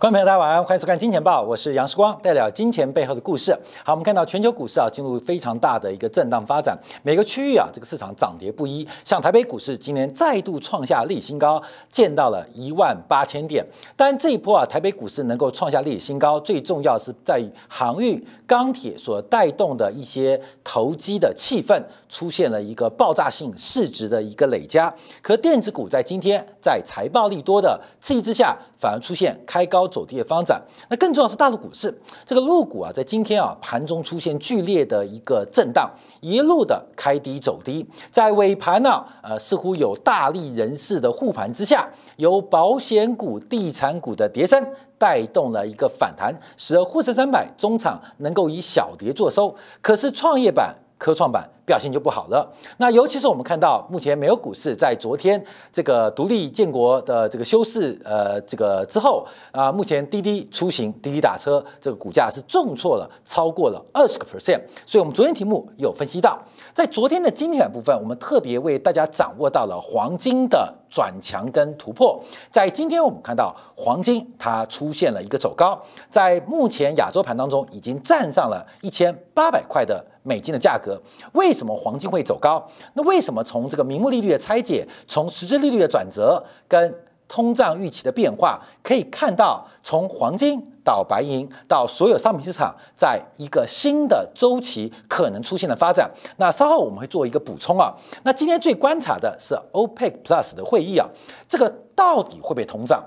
观众朋友，大家晚安，欢迎收看《金钱报》，我是杨世光，带来金钱背后的故事。好，我们看到全球股市啊，进入非常大的一个震荡发展，每个区域啊，这个市场涨跌不一。像台北股市今年再度创下历史新高，见到了一万八千点。但这一波啊，台北股市能够创下历史新高，最重要是在于航运、钢铁所带动的一些投机的气氛出现了一个爆炸性市值的一个累加。可电子股在今天在财报利多的刺激之下，反而出现开高走低的发展。那更重要是大陆股市，这个陆股啊，在今天啊盘中出现剧烈的一个震荡，一路的开低走低，在尾盘呢，呃，似乎有大力人士的护盘之下，由保险股、地产股的跌升带动了一个反弹，使得沪深三百中场能够以小跌作收。可是创业板。科创板表现就不好了。那尤其是我们看到，目前美国股市在昨天这个独立建国的这个休市呃这个之后啊，目前滴滴出行、滴滴打车这个股价是重挫了超过了二十个 percent。所以，我们昨天题目有分析到，在昨天的金钱部分，我们特别为大家掌握到了黄金的转强跟突破。在今天，我们看到黄金它出现了一个走高，在目前亚洲盘当中已经站上了一千八百块的。美金的价格为什么黄金会走高？那为什么从这个名目利率的拆解，从实质利率的转折，跟通胀预期的变化，可以看到从黄金到白银到所有商品市场，在一个新的周期可能出现的发展。那稍后我们会做一个补充啊。那今天最观察的是 OPEC Plus 的会议啊，这个到底会不会通胀？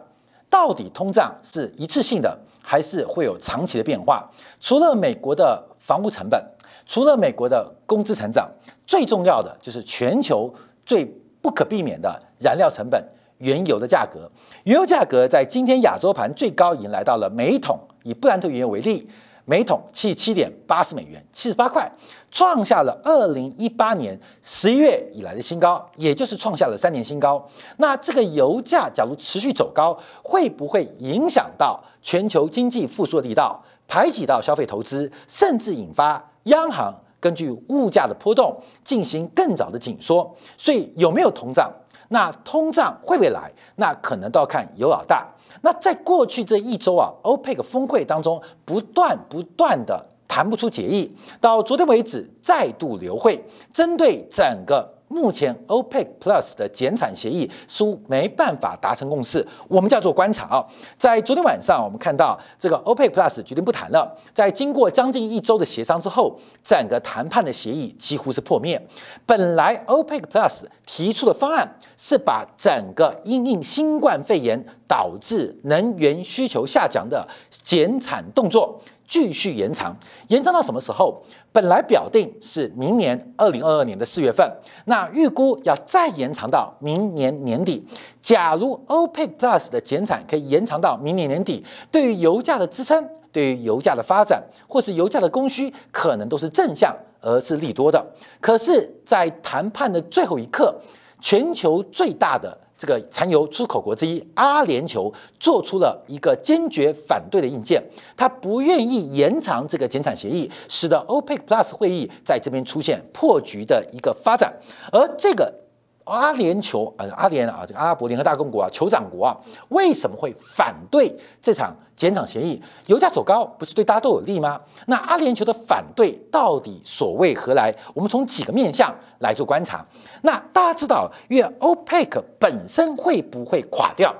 到底通胀是一次性的，还是会有长期的变化？除了美国的房屋成本。除了美国的工资成长，最重要的就是全球最不可避免的燃料成本——原油的价格。原油价格在今天亚洲盘最高已经来到了每桶，以布兰特原油为例，每桶七十七点八十美元，七十八块，创下了二零一八年十一月以来的新高，也就是创下了三年新高。那这个油价假如持续走高，会不会影响到全球经济复苏的力道，排挤到消费投资，甚至引发？央行根据物价的波动进行更早的紧缩，所以有没有通胀？那通胀会不会来？那可能都要看有老大。那在过去这一周啊，欧佩克峰会当中不断不断的谈不出结议，到昨天为止再度流会，针对整个。目前 OPEC Plus 的减产协议似乎没办法达成共识，我们叫做观察啊。在昨天晚上，我们看到这个 OPEC Plus 决定不谈了。在经过将近一周的协商之后，整个谈判的协议几乎是破灭。本来 OPEC Plus 提出的方案是把整个因应新冠肺炎导致能源需求下降的减产动作。继续延长，延长到什么时候？本来表定是明年二零二二年的四月份，那预估要再延长到明年年底。假如 OPEC Plus 的减产可以延长到明年年底，对于油价的支撑，对于油价的发展，或是油价的供需，可能都是正向，而是利多的。可是，在谈判的最后一刻，全球最大的。这个产油出口国之一阿联酋做出了一个坚决反对的硬件，他不愿意延长这个减产协议，使得 OPEC Plus 会议在这边出现破局的一个发展，而这个。阿联酋啊，阿联啊，这个阿拉伯联合大公国啊，酋长国啊，为什么会反对这场减产协议？油价走高不是对大家都有利吗？那阿联酋的反对到底所谓何来？我们从几个面向来做观察。那大家知道，因为 OPEC 本身会不会垮掉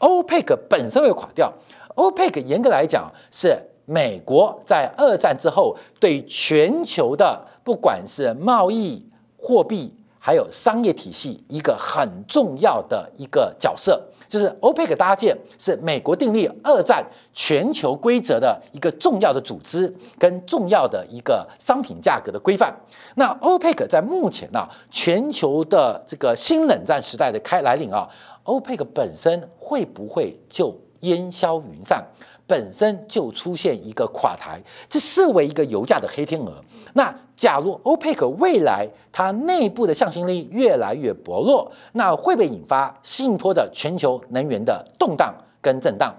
？OPEC 本身会垮掉。OPEC 严格来讲是美国在二战之后对全球的不管是贸易、货币。还有商业体系一个很重要的一个角色，就是 OPEC 搭建是美国订立二战全球规则的一个重要的组织跟重要的一个商品价格的规范。那 OPEC 在目前呢，全球的这个新冷战时代的开来临啊，OPEC 本身会不会就烟消云散？本身就出现一个垮台，这视为一个油价的黑天鹅。那假如欧佩克未来它内部的向心力越来越薄弱，那会不会引发新一波的全球能源的动荡跟震荡？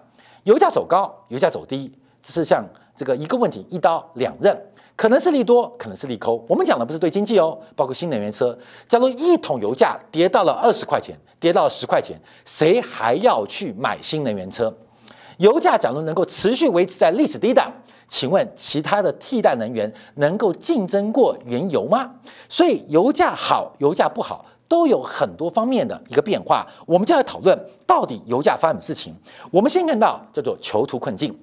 油价走高，油价走低，只是像这个一个问题，一刀两刃，可能是利多，可能是利空。我们讲的不是对经济哦，包括新能源车。假如一桶油价跌到了二十块钱，跌到了十块钱，谁还要去买新能源车？油价假如能够持续维持在历史低档，请问其他的替代能源能够竞争过原油吗？所以油价好，油价不好。都有很多方面的一个变化，我们就要讨论到底油价发生什么事情。我们先看到叫做囚徒困境，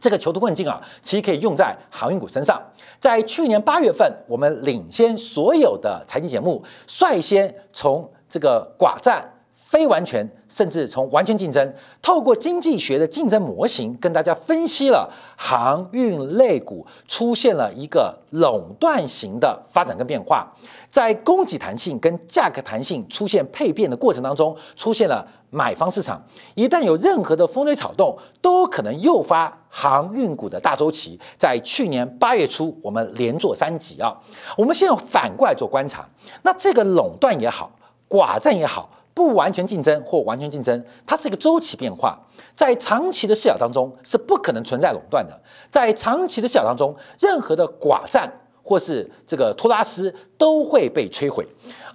这个囚徒困境啊，其实可以用在航运股身上。在去年八月份，我们领先所有的财经节目，率先从这个寡占。非完全，甚至从完全竞争，透过经济学的竞争模型，跟大家分析了航运类股出现了一个垄断型的发展跟变化，在供给弹性跟价格弹性出现配变的过程当中，出现了买方市场。一旦有任何的风吹草动，都可能诱发航运股的大周期。在去年八月初，我们连做三级啊。我们现在反过来做观察，那这个垄断也好，寡占也好。不完全竞争或完全竞争，它是一个周期变化，在长期的视角当中是不可能存在垄断的。在长期的视角当中，任何的寡占或是这个托拉斯都会被摧毁。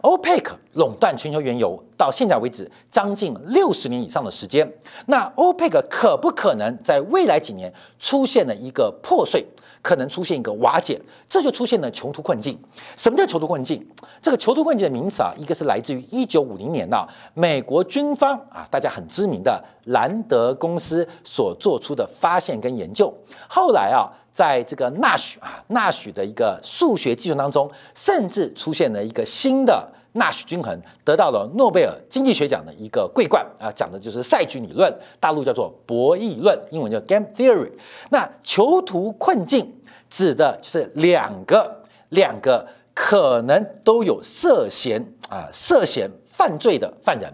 OPEC 垄断全球原油到现在为止将近六十年以上的时间，那 OPEC 可不可能在未来几年出现了一个破碎？可能出现一个瓦解，这就出现了囚徒困境。什么叫囚徒困境？这个囚徒困境的名词啊，一个是来自于一九五零年的美国军方啊，大家很知名的兰德公司所做出的发现跟研究。后来啊，在这个纳许啊纳许的一个数学计算当中，甚至出现了一个新的。纳什均衡得到了诺贝尔经济学奖的一个桂冠啊，讲的就是赛局理论，大陆叫做博弈论，英文叫 game theory。那囚徒困境指的是两个两个可能都有涉嫌啊涉嫌犯罪的犯人，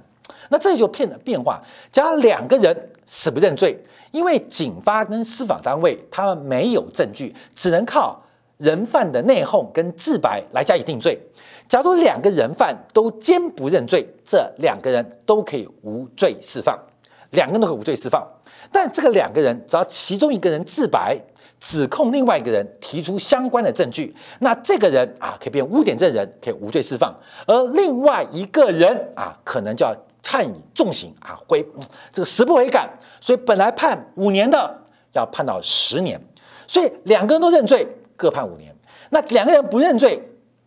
那这就变了变化，假如两个人死不认罪，因为警方跟司法单位他们没有证据，只能靠人犯的内讧跟自白来加以定罪。假如两个人犯都坚不认罪，这两个人都可以无罪释放，两个人都可以无罪释放。但这个两个人，只要其中一个人自白，指控另外一个人提出相关的证据，那这个人啊可以变污点证人，可以无罪释放；而另外一个人啊，可能就要判以重刑啊，回这个死不悔改。所以本来判五年的，要判到十年。所以两个人都认罪，各判五年。那两个人不认罪。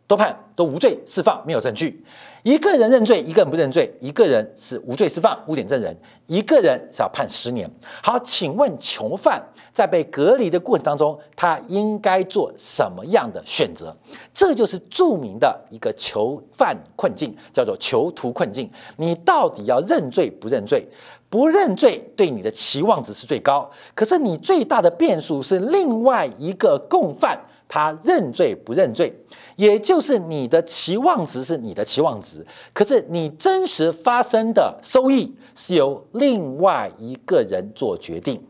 都判都无罪释放，没有证据。一个人认罪，一个人不认罪。一个人是无罪释放，污点证人；一个人是要判十年。好，请问囚犯在被隔离的过程当中，他应该做什么样的选择？这就是著名的一个囚犯困境，叫做囚徒困境。你到底要认罪不认罪？不认罪对你的期望值是最高，可是你最大的变数是另外一个共犯。他认罪不认罪，也就是你的期望值是你的期望值，可是你真实发生的收益是由另外一个人做决定，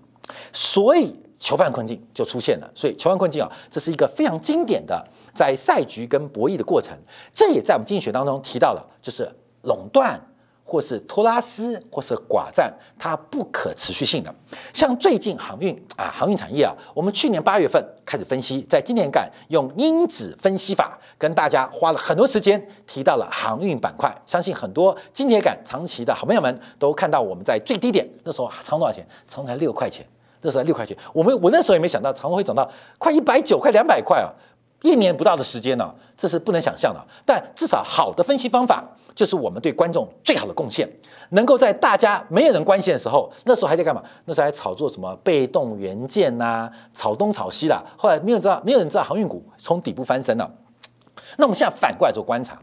所以囚犯困境就出现了。所以囚犯困境啊，这是一个非常经典的在赛局跟博弈的过程，这也在我们经济学当中提到了，就是垄断。或是托拉斯，或是寡占，它不可持续性的。像最近航运啊，航运产业啊，我们去年八月份开始分析，在今年干用因子分析法，跟大家花了很多时间提到了航运板块。相信很多今年感长期的好朋友们都看到，我们在最低点那时候长多少钱？长才六块钱，那时候六块钱。我们我那时候也没想到长会涨到快一百九，快两百块啊！一年不到的时间呢，这是不能想象的。但至少好的分析方法，就是我们对观众最好的贡献，能够在大家没有人关心的时候，那时候还在干嘛？那时候还炒作什么被动元件呐，炒东炒西啦。后来没有知道，没有人知道航运股从底部翻身了。那我们现在反过来做观察，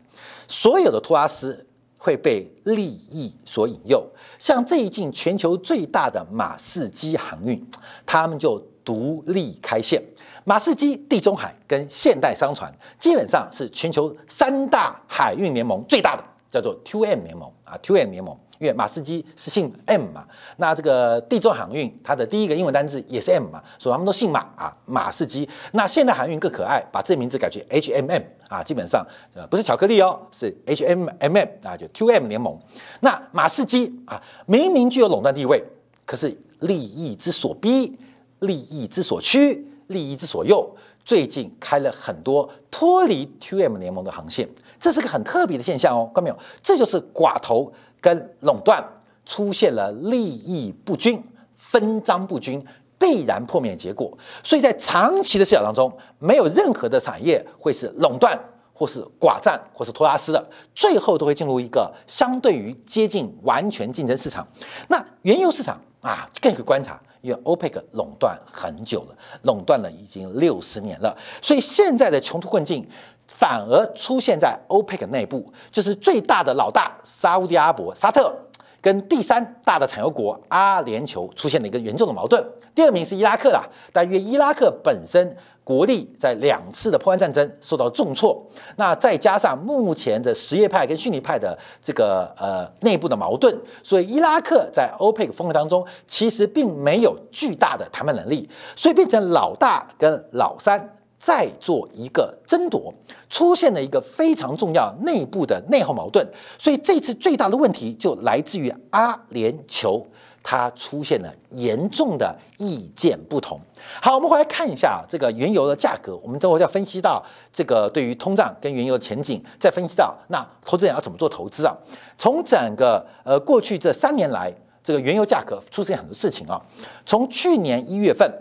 所有的托拉斯会被利益所引诱，像这一进全球最大的马士基航运，他们就独立开线。马士基、地中海跟现代商船基本上是全球三大海运联盟最大的，叫做 T M 联盟啊，T M 联盟，因为马士基是姓 M 嘛，那这个地中海航运它的第一个英文单字也是 M 嘛，所以他们都姓马啊，马士基。那现代航运更可爱，把这名字改成 H M M 啊，基本上呃不是巧克力哦，是 H M M M 啊，就 T M 联盟。那马士基啊，明明具有垄断地位，可是利益之所逼，利益之所趋。利益之所诱，最近开了很多脱离 T M 联盟的航线，这是个很特别的现象哦，看到没有？这就是寡头跟垄断出现了利益不均，分赃不均，必然破灭结果。所以在长期的视角当中，没有任何的产业会是垄断，或是寡占，或是托拉斯的，最后都会进入一个相对于接近完全竞争市场。那原油市场啊，更可以观察。因为 OPEC 垄断很久了，垄断了已经六十年了，所以现在的穷途困境反而出现在 OPEC 内部，就是最大的老大沙地阿伯、沙特跟第三大的产油国阿联酋出现了一个严重的矛盾。第二名是伊拉克啦，但因为伊拉克本身。国力在两次的破坏战争受到重挫，那再加上目前的什叶派跟逊尼派的这个呃内部的矛盾，所以伊拉克在欧佩克峰会当中其实并没有巨大的谈判能力，所以变成老大跟老三在做一个争夺，出现了一个非常重要内部的内耗矛盾，所以这次最大的问题就来自于阿联酋。它出现了严重的意见不同。好，我们回来看一下这个原油的价格。我们之后要分析到这个对于通胀跟原油的前景，再分析到那投资人要怎么做投资啊？从整个呃过去这三年来，这个原油价格出现很多事情啊。从去年一月份，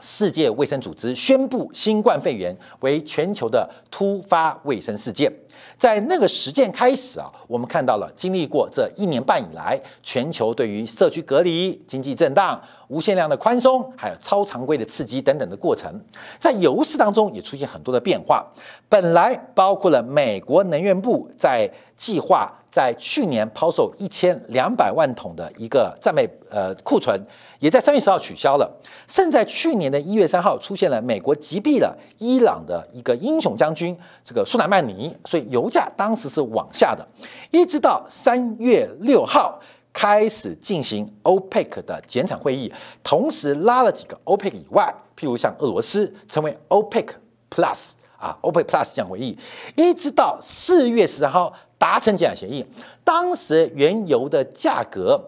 世界卫生组织宣布新冠肺炎为全球的突发卫生事件。在那个时间开始啊，我们看到了经历过这一年半以来，全球对于社区隔离、经济震荡、无限量的宽松，还有超常规的刺激等等的过程，在油市当中也出现很多的变化。本来包括了美国能源部在计划在去年抛售一千两百万桶的一个战备呃库存。也在三月十号取消了，甚至在去年的一月三号出现了美国击毙了伊朗的一个英雄将军，这个苏莱曼尼，所以油价当时是往下的，一直到三月六号开始进行 OPEC 的减产会议，同时拉了几个 OPEC 以外，譬如像俄罗斯成为 OPEC Plus 啊，OPEC Plus 这样会议，一直到四月十号达成减产协议，当时原油的价格。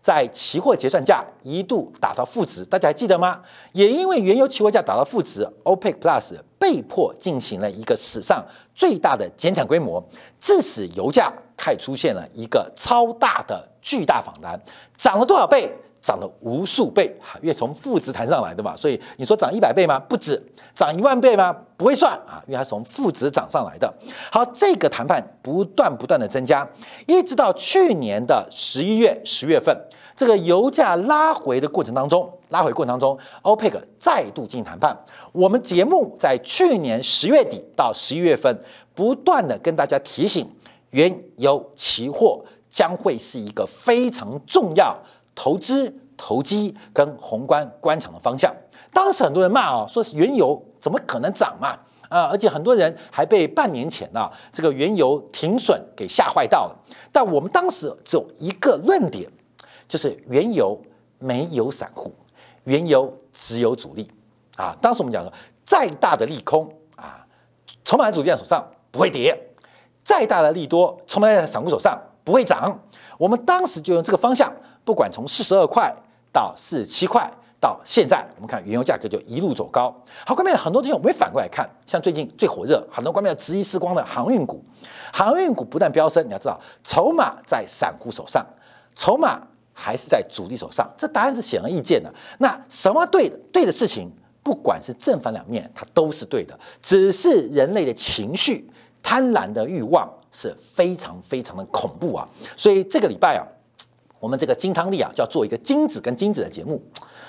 在期货结算价一度打到负值，大家还记得吗？也因为原油期货价打到负值，OPEC Plus 被迫进行了一个史上最大的减产规模，致使油价开始出现了一个超大的巨大反弹，涨了多少倍？涨了无数倍，因为从负值弹上来的嘛，所以你说涨一百倍吗？不止，涨一万倍吗？不会算啊，因为它从负值涨上来的。好，这个谈判不断不断的增加，一直到去年的十一月、十月份，这个油价拉回的过程当中，拉回过程当中，OPEC 再度进行谈判。我们节目在去年十月底到十一月份，不断的跟大家提醒，原油期货将会是一个非常重要。投资、投机跟宏观观察的方向，当时很多人骂啊，说是原油怎么可能涨嘛？啊，而且很多人还被半年前啊这个原油停损给吓坏到了。但我们当时只有一个论点，就是原油没有散户，原油只有主力啊。当时我们讲说，再大的利空啊，筹码在主力手上不会跌；再大的利多，筹码在散户手上不会涨。我们当时就用这个方向。不管从四十二块到四十七块，到现在，我们看原油价格就一路走高。好，关面很多东西我们反过来看，像最近最火热，很多关面质疑时光的航运股，航运股不断飙升。你要知道，筹码在散户手上，筹码还是在主力手上，这答案是显而易见的。那什么对的？对的事情，不管是正反两面，它都是对的。只是人类的情绪、贪婪的欲望是非常非常的恐怖啊！所以这个礼拜啊。我们这个金汤力啊，就要做一个金子跟金子的节目。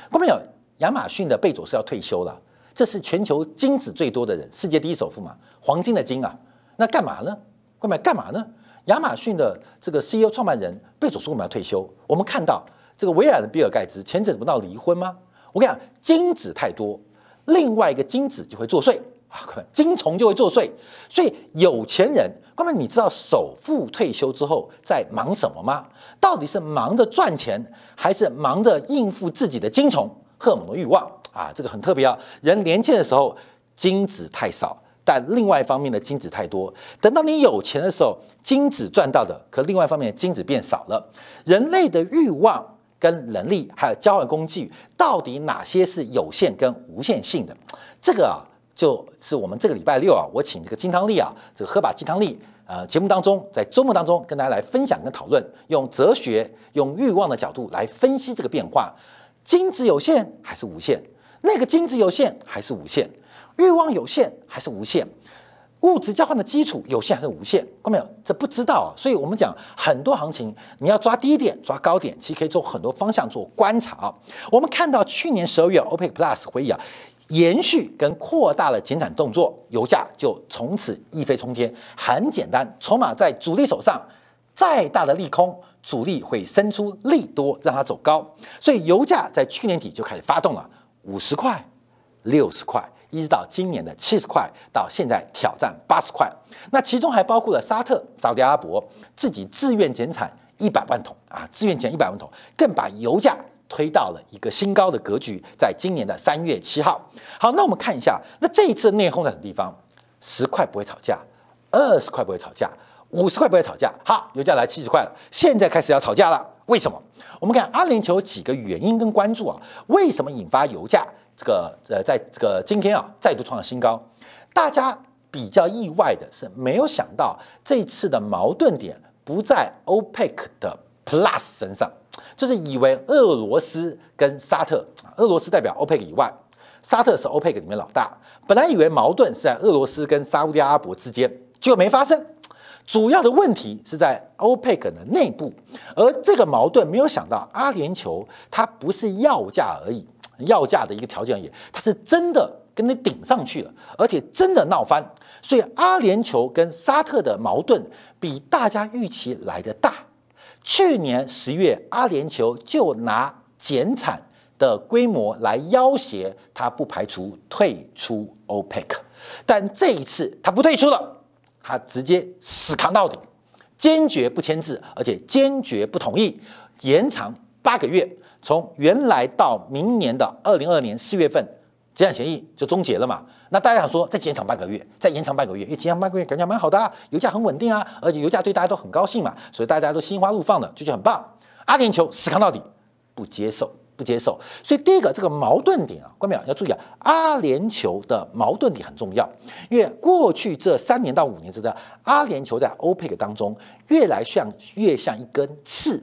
观众朋友，亚马逊的贝佐斯要退休了，这是全球金子最多的人，世界第一首富嘛，黄金的金啊。那干嘛呢？观众干嘛呢？亚马逊的这个 CEO 创办人贝佐斯为什么要退休？我们看到这个微软的比尔盖茨前阵子不闹离婚吗？我跟你讲，金子太多，另外一个金子就会作祟。啊，金虫就会作祟，所以有钱人，哥们，你知道首富退休之后在忙什么吗？到底是忙着赚钱，还是忙着应付自己的金虫荷尔蒙的欲望啊？这个很特别啊。人年轻的时候金子太少，但另外一方面的金子太多。等到你有钱的时候，金子赚到的，可另外一方面金子变少了。人类的欲望跟能力还有交换工具，到底哪些是有限跟无限性的？这个啊。就是我们这个礼拜六啊，我请这个金汤力啊，这个喝把金汤力，呃，节目当中，在周末当中跟大家来分享跟讨论，用哲学、用欲望的角度来分析这个变化。金子有限还是无限？那个金子有限还是无限？欲望有限还是无限？物质交换的基础有限还是无限？看到没有？这不知道啊。所以我们讲很多行情，你要抓低点、抓高点，其实可以做很多方向做观察。我们看到去年十二月 OPEC Plus 会议啊，延续跟扩大了减产动作，油价就从此一飞冲天。很简单，筹码在主力手上，再大的利空，主力会伸出利多，让它走高。所以油价在去年底就开始发动了，五十块、六十块。一直到今年的七十块，到现在挑战八十块，那其中还包括了沙特、沙特阿伯自己自愿减产一百万桶啊，自愿减一百万桶，更把油价推到了一个新高的格局。在今年的三月七号，好，那我们看一下，那这一次内讧在什么地方？十块不会吵架，二十块不会吵架，五十块不会吵架。好，油价来七十块了，现在开始要吵架了。为什么？我们看阿联酋几个原因跟关注啊，为什么引发油价？这个呃，在这个今天啊，再度创了新高。大家比较意外的是，没有想到这次的矛盾点不在 OPEC 的 Plus 身上，就是以为俄罗斯跟沙特，俄罗斯代表 OPEC 以外，沙特是 OPEC 里面老大。本来以为矛盾是在俄罗斯跟沙特阿拉伯之间，结果没发生。主要的问题是在 OPEC 的内部，而这个矛盾没有想到阿联酋它不是要价而已。要价的一个条件而已，它是真的跟你顶上去了，而且真的闹翻。所以阿联酋跟沙特的矛盾比大家预期来的大。去年十月，阿联酋就拿减产的规模来要挟，他不排除退出 OPEC，但这一次他不退出了，他直接死扛到底，坚决不签字，而且坚决不同意延长八个月。从原来到明年的二零二年四月份，减产协议就终结了嘛？那大家想说再延长半个月，再延长半个月，因为延长半个月感觉蛮好的啊，油价很稳定啊，而且油价对大家都很高兴嘛，所以大家都心花怒放的，就觉得很棒。阿联酋死扛到底，不接受，不接受。所以第一个这个矛盾点啊，关淼要注意啊，阿联酋的矛盾点很重要，因为过去这三年到五年之间，阿联酋在欧佩克当中越来像越像一根刺。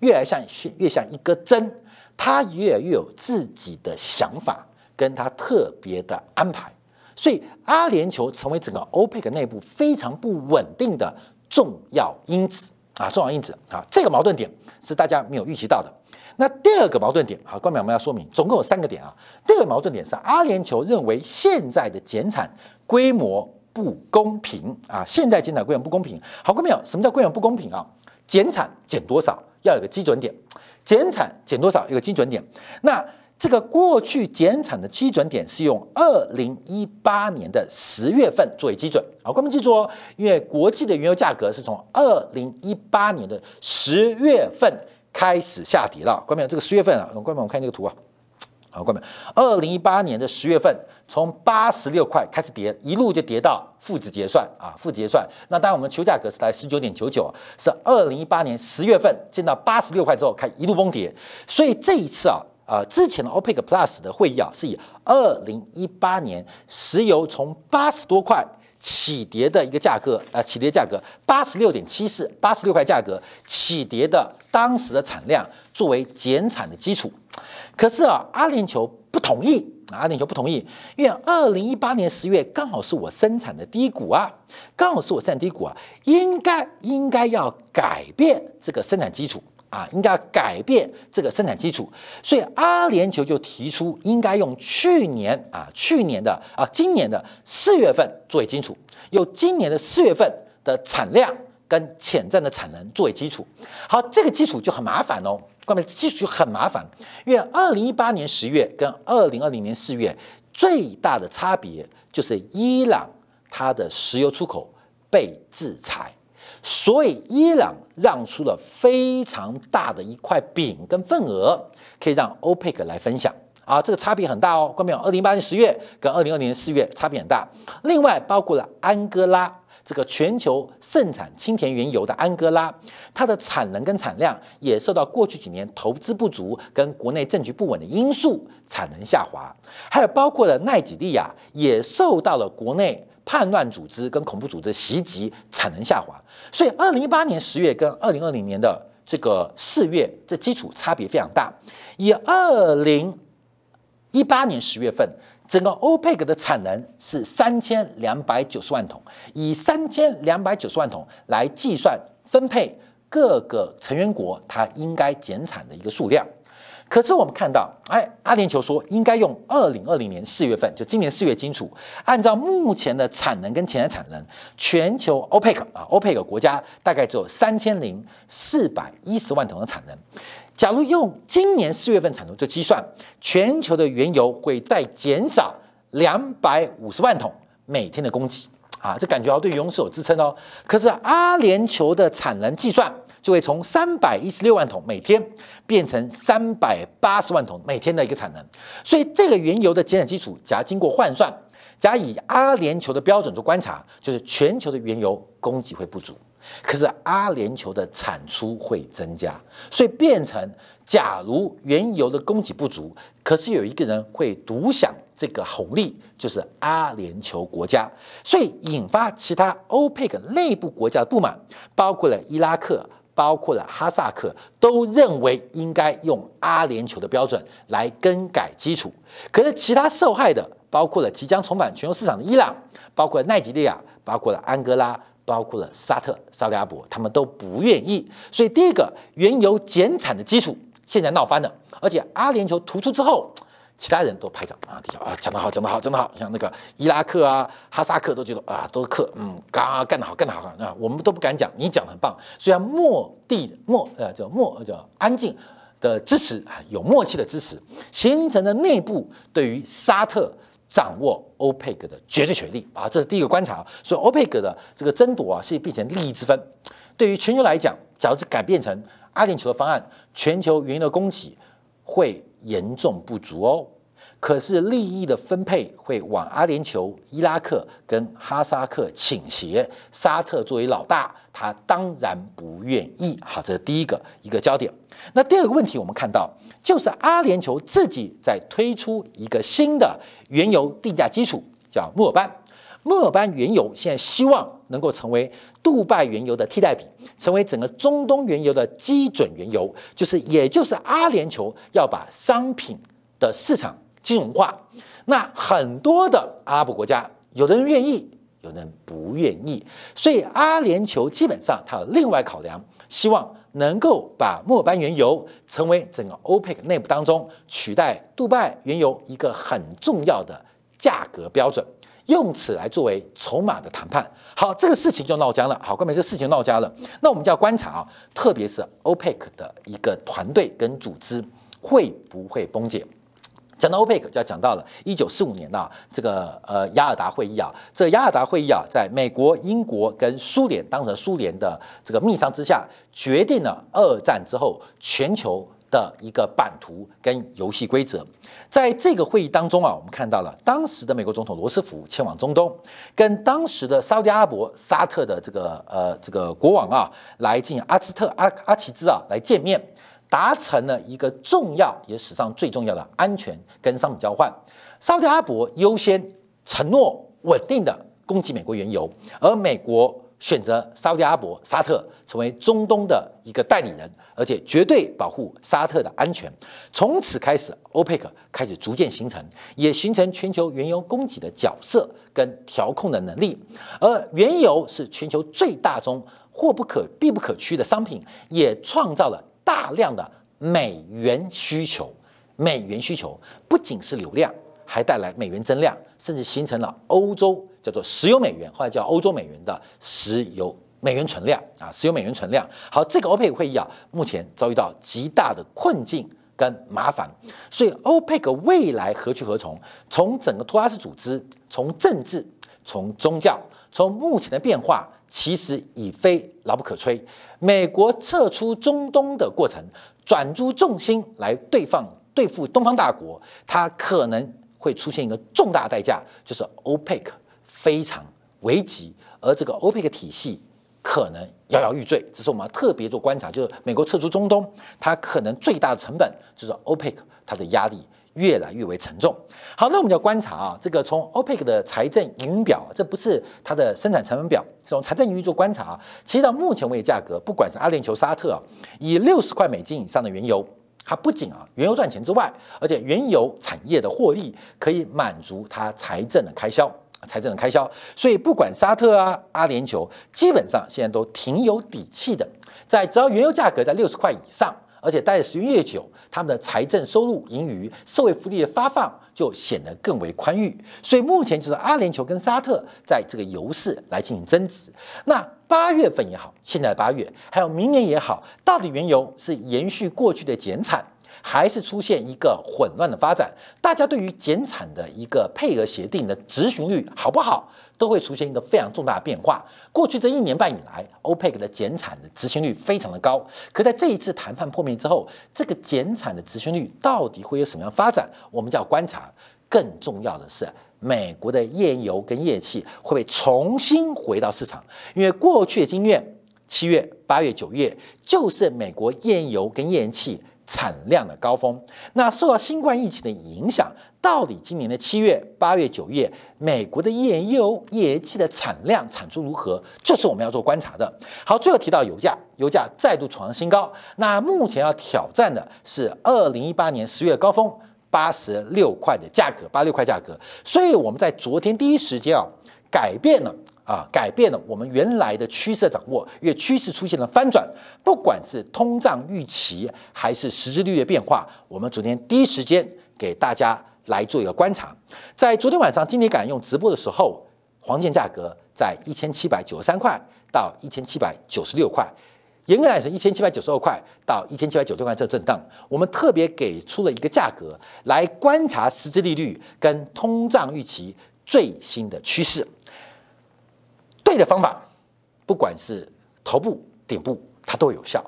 越来像越像一个针，他越来越有自己的想法，跟他特别的安排，所以阿联酋成为整个欧佩克内部非常不稳定的重要因子啊，重要因子啊，这个矛盾点是大家没有预期到的。那第二个矛盾点，好，关淼我们要说明，总共有三个点啊。第二个矛盾点是阿联酋认为现在的减产规模不公平啊，现在减产规模不公平。好，关淼，什么叫规模不公平啊？减产减多少？要有个基准点，减产减多少？一个基准点。那这个过去减产的基准点是用二零一八年的十月份作为基准。好，观众记住哦，因为国际的原油价格是从二零一八年的十月份开始下跌了。观众这个十月份啊，观众我们看这个图啊。好，观众二零一八年的十月份。从八十六块开始跌，一路就跌到负值结算啊，负结算。那当然，我们求价格是在十九点九九，是二零一八年十月份见到八十六块之后，开一路崩跌。所以这一次啊，啊，之前的 OPEC Plus 的会议啊，是以二零一八年石油从八十多块起跌的一个价格，呃，起跌价格八十六点七四，八十六块价格起跌的当时的产量作为减产的基础。可是啊，阿联酋不同意啊。阿联酋不同意，因为二零一八年十月刚好是我生产的低谷啊，刚好是我生产低谷啊，应该应该要改变这个生产基础啊，应该要改变这个生产基础，所以阿联酋就提出应该用去年啊去年的啊今年的四月份作为基础，用今年的四月份的产量跟潜在的产能作为基础，好，这个基础就很麻烦哦。关键基础就很麻烦，因为二零一八年十月跟二零二零年四月最大的差别就是伊朗它的石油出口被制裁，所以伊朗让出了非常大的一块饼跟份额，可以让欧佩克来分享啊，这个差别很大哦。关键二零一八年十月跟二零二零年四月差别很大，另外包括了安哥拉。这个全球盛产清田原油的安哥拉，它的产能跟产量也受到过去几年投资不足跟国内政局不稳的因素，产能下滑。还有包括了奈及利亚，也受到了国内叛乱组织跟恐怖组织袭击，产能下滑。所以，二零一八年十月跟二零二零年的这个四月，这基础差别非常大。以二零一八年十月份，整个欧佩克的产能是三千两百九十万桶，以三千两百九十万桶来计算分配各个成员国它应该减产的一个数量。可是我们看到，哎，阿联酋说应该用二零二零年四月份，就今年四月基础，按照目前的产能跟潜在产能，全球欧佩克啊，欧佩克国家大概只有三千零四百一十万桶的产能。假如用今年四月份产能做计算，全球的原油会再减少两百五十万桶每天的供给啊，这感觉要对原油是有支撑哦。可是阿联酋的产能计算。就会从三百一十六万桶每天变成三百八十万桶每天的一个产能，所以这个原油的减产基础，假经过换算，假以阿联酋的标准做观察，就是全球的原油供给会不足，可是阿联酋的产出会增加，所以变成假如原油的供给不足，可是有一个人会独享这个红利，就是阿联酋国家，所以引发其他欧佩克内部国家的不满，包括了伊拉克。包括了哈萨克都认为应该用阿联酋的标准来更改基础，可是其他受害的，包括了即将重返全球市场的伊朗，包括了奈及利亚，包括了安哥拉，包括了沙特、沙特阿伯，他们都不愿意。所以第一个原油减产的基础现在闹翻了，而且阿联酋突出之后。其他人都拍掌啊，底下啊讲得好，讲得好，讲得好，像那个伊拉克啊、哈萨克都觉得啊都是克，嗯，干干得好，干得好啊，我们都不敢讲，你讲得很棒，虽然默地默呃叫默叫安静的支持啊，有默契的支持，形成了内部对于沙特掌握欧佩克的绝对权力啊，这是第一个观察，所以欧佩克的这个争夺啊是变成利益之分，对于全球来讲，假如是改变成阿联酋的方案，全球原油的供给会。严重不足哦，可是利益的分配会往阿联酋、伊拉克跟哈萨克倾斜。沙特作为老大，他当然不愿意。好，这是第一个一个焦点。那第二个问题，我们看到就是阿联酋自己在推出一个新的原油定价基础，叫墨尔班。墨尔班原油现在希望能够成为杜拜原油的替代品，成为整个中东原油的基准原油，就是也就是阿联酋要把商品的市场金融化。那很多的阿拉伯国家，有的人愿意，有的人不愿意，所以阿联酋基本上它有另外考量，希望能够把墨尔班原油成为整个欧佩克内部当中取代杜拜原油一个很重要的价格标准。用此来作为筹码的谈判，好，这个事情就闹僵了。好，关美，这事情闹僵了，那我们就要观察啊，特别是 OPEC 的一个团队跟组织会不会崩解。讲到 OPEC，就要讲到了一九四五年的这个呃雅尔达会议啊，这雅尔达会议啊，在美国、英国跟苏联当时苏联的这个密商之下，决定了二战之后全球。的一个版图跟游戏规则，在这个会议当中啊，我们看到了当时的美国总统罗斯福前往中东，跟当时的沙特阿伯沙特的这个呃这个国王啊来进阿兹特阿阿齐兹啊来见面，达成了一个重要也史上最重要的安全跟商品交换。沙特阿伯优先承诺稳定的供给美国原油，而美国。选择沙特阿伯、沙特成为中东的一个代理人，而且绝对保护沙特的安全。从此开始，欧佩克开始逐渐形成，也形成全球原油供给的角色跟调控的能力。而原油是全球最大宗、或不可必不可缺的商品，也创造了大量的美元需求。美元需求不仅是流量，还带来美元增量，甚至形成了欧洲。叫做石油美元，后来叫欧洲美元的石油美元存量啊，石油美元存量。好，这个欧佩克会议啊，目前遭遇到极大的困境跟麻烦，所以欧佩克未来何去何从？从整个托拉斯组织，从政治，从宗教，从目前的变化，其实已非牢不可摧。美国撤出中东的过程，转注重心来对抗对付东方大国，它可能会出现一个重大代价，就是欧佩克。非常危急，而这个欧佩克体系可能摇摇欲坠，这是我们要特别做观察。就是美国撤出中东，它可能最大的成本就是欧佩克它的压力越来越为沉重。好，那我们就要观察啊，这个从 OPEC 的财政盈余表，这不是它的生产成本表，是从财政盈余做观察。其实到目前为止，价格不管是阿联酋、沙特啊，以六十块美金以上的原油，它不仅啊原油赚钱之外，而且原油产业的获利可以满足它财政的开销。财政的开销，所以不管沙特啊、阿联酋，基本上现在都挺有底气的。在只要原油价格在六十块以上，而且待的时间越久，他们的财政收入盈余、社会福利的发放就显得更为宽裕。所以目前就是阿联酋跟沙特在这个油市来进行增值。那八月份也好，现在八月还有明年也好，到底原油是延续过去的减产？还是出现一个混乱的发展，大家对于减产的一个配额协定的执行率好不好，都会出现一个非常重大的变化。过去这一年半以来，OPEC 的减产的执行率非常的高，可在这一次谈判破灭之后，这个减产的执行率到底会有什么样发展？我们就要观察。更重要的是，美国的页油跟液气会不会重新回到市场？因为过去的经验，七月、八月、九月就是美国页油跟页气。产量的高峰，那受到新冠疫情的影响，到底今年的七月、八月、九月，美国的页岩油、页岩气的产量产出如何，就是我们要做观察的。好，最后提到油价，油价再度创新高，那目前要挑战的是二零一八年十月高峰八十六块的价格，八六块价格。所以我们在昨天第一时间啊，改变了。啊，改变了我们原来的趋势掌握，因为趋势出现了翻转，不管是通胀预期还是实质利率的变化，我们昨天第一时间给大家来做一个观察。在昨天晚上经典感用直播的时候，黄金价格在一千七百九十三块到一千七百九十六块，严格来说一千七百九十二块到一千七百九十六块这震荡，我们特别给出了一个价格来观察实质利率跟通胀预期最新的趋势。的方法，不管是头部、顶部，它都有效。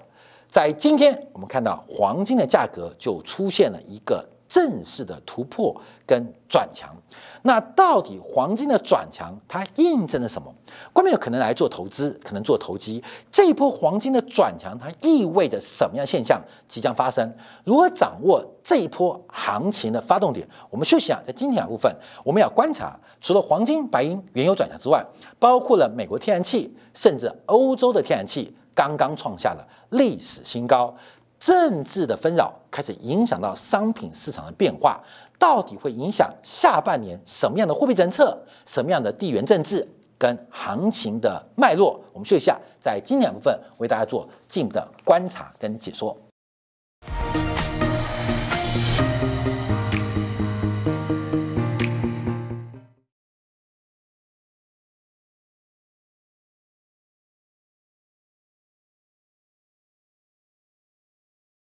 在今天，我们看到黄金的价格就出现了一个正式的突破跟转强。那到底黄金的转强，它印证了什么？观众有可能来做投资，可能做投机。这一波黄金的转强，它意味着什么样现象即将发生？如何掌握这一波行情的发动点？我们休息啊，在今天部分，我们要观察，除了黄金、白银、原油转强之外，包括了美国天然气，甚至欧洲的天然气刚刚创下了历史新高。政治的纷扰开始影响到商品市场的变化。到底会影响下半年什么样的货币政策，什么样的地缘政治跟行情的脉络？我们说一下，在今年部分为大家做进一步的观察跟解说。